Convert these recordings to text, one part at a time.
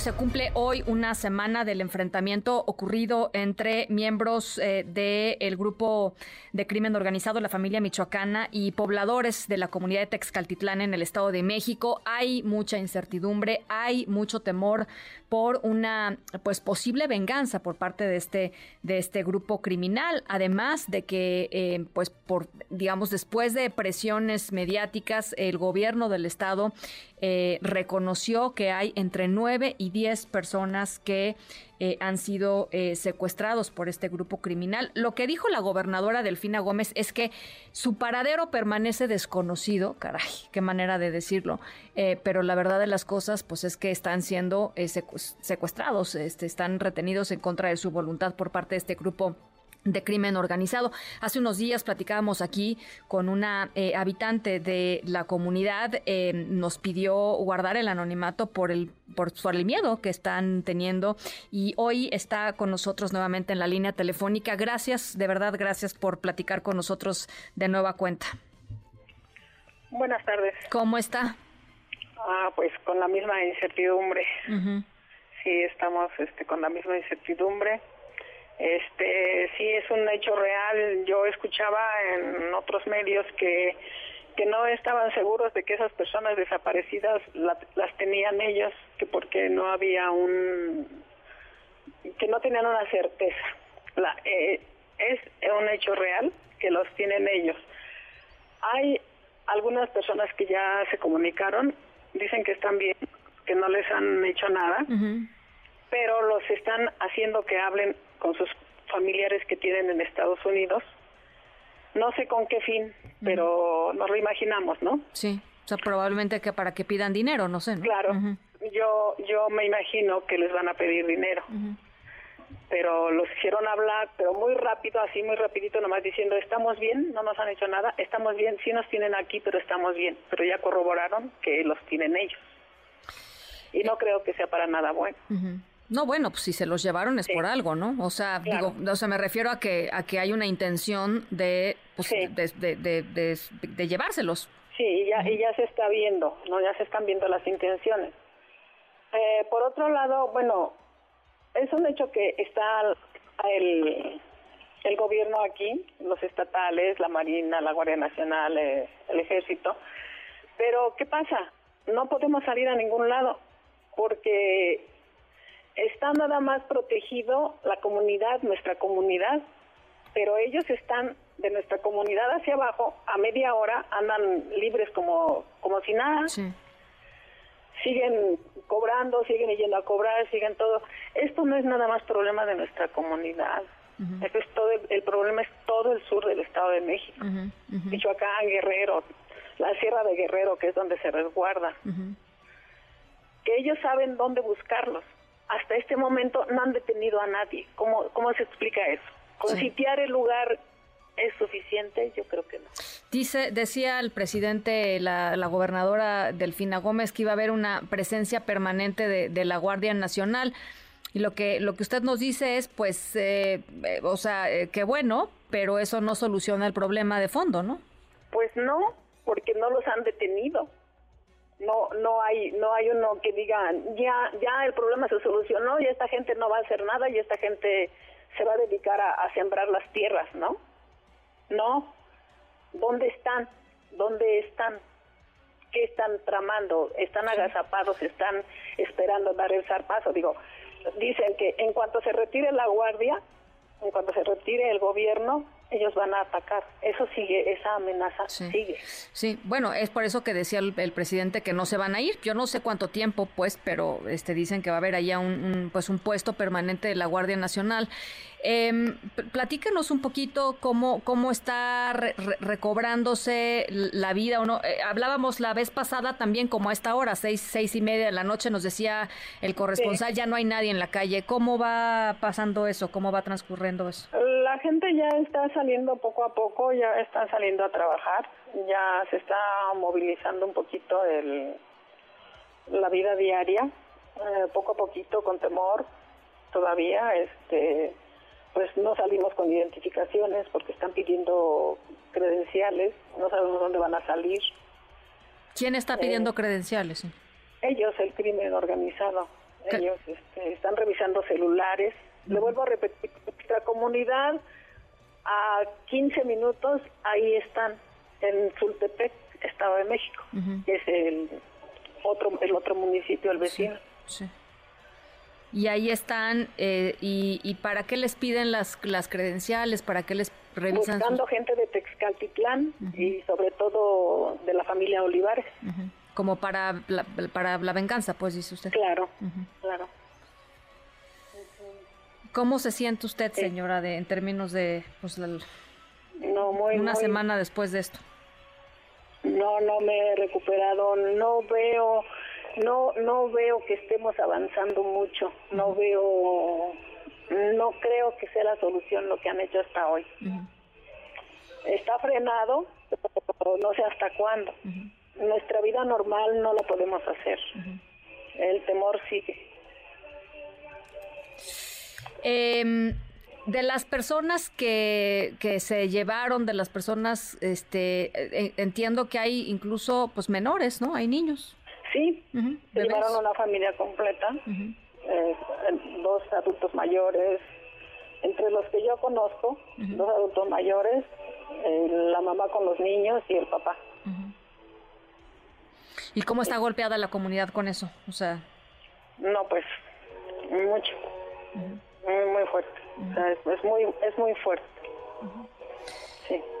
Se cumple hoy una semana del enfrentamiento ocurrido entre miembros eh, del grupo de crimen organizado, la familia michoacana, y pobladores de la comunidad de Texcaltitlán en el Estado de México. Hay mucha incertidumbre, hay mucho temor por una pues posible venganza por parte de este de este grupo criminal además de que eh, pues por digamos después de presiones mediáticas el gobierno del estado eh, reconoció que hay entre 9 y 10 personas que eh, han sido eh, secuestrados por este grupo criminal. Lo que dijo la gobernadora Delfina Gómez es que su paradero permanece desconocido, caray, qué manera de decirlo, pero la verdad de las cosas pues es que están siendo secuestrados, este, están retenidos en contra de su voluntad por parte de este grupo de crimen organizado. Hace unos días platicábamos aquí con una eh, habitante de la comunidad, eh, nos pidió guardar el anonimato por el por, el miedo que están teniendo y hoy está con nosotros nuevamente en la línea telefónica. Gracias, de verdad, gracias por platicar con nosotros de nueva cuenta. Buenas tardes. ¿Cómo está? Ah, pues con la misma incertidumbre. Sí, estamos este, con la misma incertidumbre este, sí es un hecho real. Yo escuchaba en otros medios que que no estaban seguros de que esas personas desaparecidas las tenían ellos, que porque no había un que no tenían una certeza. La, eh, es un hecho real que los tienen ellos. Hay algunas personas que ya se comunicaron, dicen que están bien, que no les han hecho nada, pero los están haciendo que hablen con sus familiares que tienen en Estados Unidos. No sé con qué fin, pero nos lo imaginamos, ¿no? Sí, o sea, probablemente que para que pidan dinero, no sé. Claro, yo, yo me imagino que les van a pedir dinero. Pero los hicieron hablar, pero muy rápido, así muy rapidito, nomás diciendo, estamos bien, no nos han hecho nada, estamos bien, sí nos tienen aquí, pero estamos bien. Pero ya corroboraron que los tienen ellos. Y no creo que sea para nada bueno. No, bueno, pues si se los llevaron es por algo, ¿no? O sea, digo, o sea, me refiero a que a que hay una intención de, pues, de, de, de, llevárselos. Sí, y ya, y ya se está viendo, ¿no? Ya se están viendo las intenciones. Eh, por otro lado, bueno, es un hecho que está el, el gobierno aquí, los estatales, la Marina, la Guardia Nacional, eh, el Ejército, pero ¿qué pasa? No podemos salir a ningún lado porque está nada más protegido la comunidad, nuestra comunidad, pero ellos están de nuestra comunidad hacia abajo, a media hora andan libres como, como si nada. Siguen cobrando, siguen yendo a cobrar, siguen todo. Esto no es nada más problema de nuestra comunidad. es todo el, problema es todo el sur del Estado de México. Michoacán, Guerrero, la Sierra de Guerrero, que es donde se resguarda. Que ellos saben dónde buscarlos hasta este momento no han detenido a nadie. ¿Cómo, cómo se explica eso? ¿Con sitiar el lugar es suficiente? Yo creo que no. Dice, decía el presidente, la, la, gobernadora Delfina Gómez, que iba a haber una presencia permanente de, la Guardia Nacional. Y lo que, lo que usted nos dice es, pues, eh, eh, o sea, eh, que bueno, pero eso no soluciona el problema de fondo, ¿no? Pues no, porque no los han detenido no no hay no hay uno que diga ya ya el problema se solucionó y esta gente no va a hacer nada y esta gente se va a dedicar a, sembrar las tierras no no. Dónde están dónde están qué están tramando están agazapados están esperando dar el zarpazo digo dicen que en cuanto se retire la guardia en cuanto se retire el gobierno ellos van a atacar. Eso sigue, esa amenaza sigue. Sí, bueno, es por eso que decía el, presidente que no se van a ir. Yo no sé cuánto tiempo, pues, pero este dicen que va a haber allá un, pues un puesto permanente de la Guardia Nacional. Eh, platícanos un poquito cómo, cómo está recobrándose la vida. ¿o eh, hablábamos la vez pasada también como a esta hora, seis, seis y media de la noche, nos decía el corresponsal, ya no hay nadie en la calle. ¿Cómo va pasando eso? ¿Cómo va transcurriendo eso? La gente ya está saliendo poco a poco, ya están saliendo a trabajar, ya se está movilizando un poquito el, la vida diaria, eh, poco a poquito con temor todavía, este pues no salimos con identificaciones porque están pidiendo credenciales, no sabemos dónde van a salir. ¿Quién está pidiendo eh, credenciales? Ellos, el crimen organizado. Ellos este, están revisando celulares. Le vuelvo a repetir, nuestra comunidad a 15 minutos ahí están en Zultepec, Estado de México, que es el otro el otro municipio, el vecino. Sí, Y ahí están, eh, y, para qué les piden las, las credenciales? ¿Para qué les revisan? Buscando gente de Texcaltitlán y sobre todo de la familia Olivares. Como para la, para la venganza, pues dice usted. Claro, claro. ¿Cómo se siente usted, señora, de, en términos de pues, no, muy, una semana después de esto? No, no me he recuperado, no veo, no, no veo que estemos avanzando mucho, no veo, no creo que sea la solución lo que han hecho hasta hoy. Está frenado, pero no sé hasta cuándo. Nuestra vida normal no lo podemos hacer. El temor sigue. Eh, de las personas que, que se llevaron, de las personas, este, eh, entiendo que hay incluso pues menores, ¿no? Hay niños. Sí, se llevaron una familia completa, eh, dos adultos mayores, entre los que yo conozco, dos adultos mayores, eh, la mamá con los niños y el papá. ¿Y cómo está golpeada la comunidad con eso? O sea, no, pues mucho muy, fuerte. es, muy, es muy fuerte.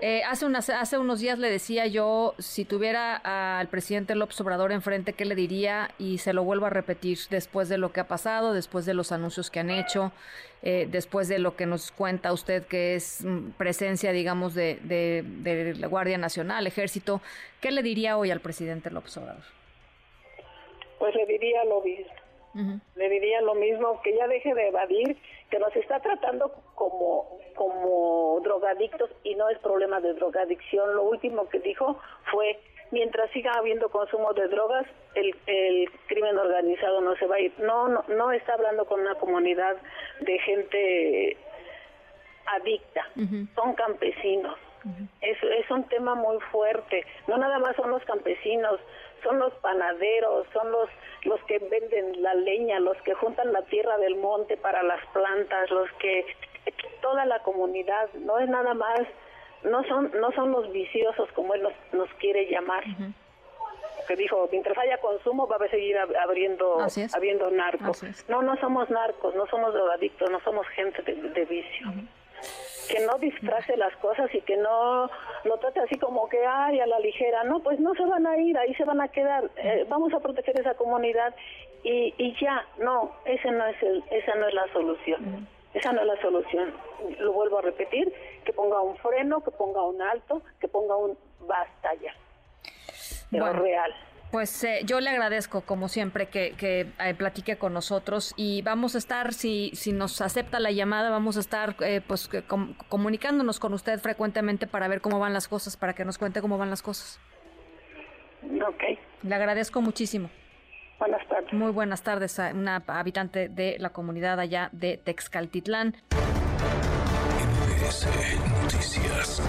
Eh, hace, unas, hace unos días le decía yo, si tuviera al presidente López Obrador enfrente, ¿qué le diría? Y se lo vuelvo a repetir, después de lo que ha pasado, después de los anuncios que han hecho, eh, después de lo que nos cuenta usted que es mm, presencia, digamos, de, de, la Guardia Nacional, Ejército, ¿qué le diría hoy al presidente López Obrador? Pues le diría lo mismo le diría lo mismo, que ya deje de evadir, que nos está tratando como, como drogadictos y no es problema de drogadicción. Lo último que dijo fue, mientras siga habiendo consumo de drogas, el, el crimen organizado no se va a ir. No, no, no está hablando con una comunidad de gente adicta, son campesinos. Es, es un tema muy fuerte. No nada más son los campesinos, son los panaderos, son los los que venden la leña, los que juntan la tierra del monte para las plantas, los que toda la comunidad, no es nada más, no son no son los viciosos como él nos, nos quiere llamar. Que dijo, mientras haya consumo va a seguir abriendo habiendo narcos. No, no somos narcos, no somos drogadictos, no somos gente de, vicio que no disfrace las cosas y que no lo trate así como que, ay, a la ligera. No, pues no se van a ir, ahí se van a quedar. Eh, vamos a proteger esa comunidad y, y ya, no, ese no es el, esa no es la solución. Esa no es la solución. Lo vuelvo a repetir, que ponga un freno, que ponga un alto, que ponga un basta ya. Pero real. Pues eh, yo le agradezco, como siempre, que, eh, platique con nosotros y vamos a estar, si, si nos acepta la llamada, vamos a estar eh, pues comunicándonos con usted frecuentemente para ver cómo van las cosas, para que nos cuente cómo van las cosas. Ok. Le agradezco muchísimo. Buenas tardes. Muy buenas tardes a una habitante de la comunidad allá de Texcaltitlán. Noticias.